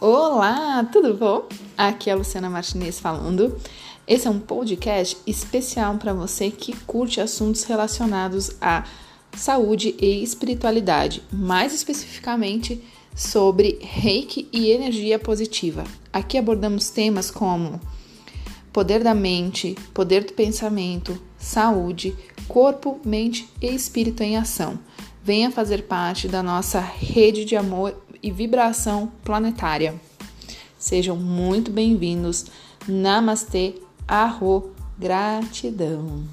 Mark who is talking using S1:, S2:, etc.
S1: Olá, tudo bom? Aqui é a Luciana Martinez falando. Esse é um podcast especial para você que curte assuntos relacionados à saúde e espiritualidade, mais especificamente sobre reiki e energia positiva. Aqui abordamos temas como poder da mente, poder do pensamento, saúde, corpo, mente e espírito em ação. Venha fazer parte da nossa rede de amor e vibração planetária. Sejam muito bem-vindos. Namastê, arro, gratidão.